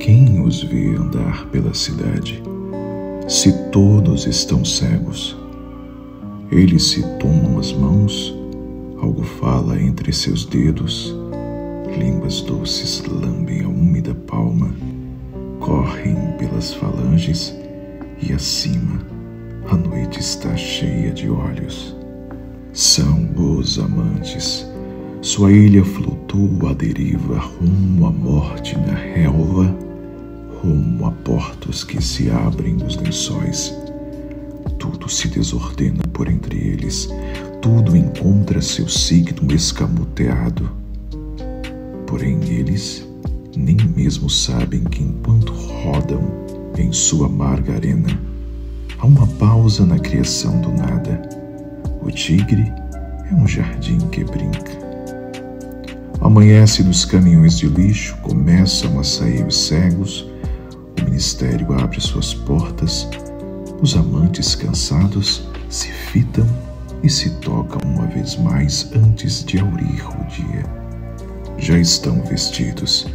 Quem os vê andar pela cidade, se todos estão cegos? Eles se tomam as mãos, algo fala entre seus dedos, línguas doces lambem a úmida palma, correm pelas falanges e acima a noite está cheia de olhos. São os amantes. Sua ilha flutua à deriva rumo à morte na relva rumo a portos que se abrem nos lençóis. Tudo se desordena por entre eles, tudo encontra seu signo escamoteado. Porém, eles nem mesmo sabem que enquanto rodam em sua amarga arena, há uma pausa na criação do nada. O tigre é um jardim que brinca. Amanhece nos caminhões de lixo, começam a sair os cegos, ministério abre suas portas, os amantes cansados se fitam e se tocam uma vez mais antes de aurir o dia. Já estão vestidos,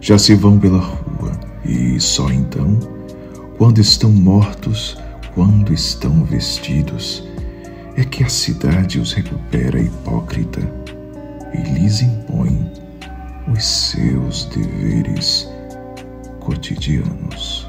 já se vão pela rua. E só então, quando estão mortos, quando estão vestidos, é que a cidade os recupera hipócrita seus deveres cotidianos.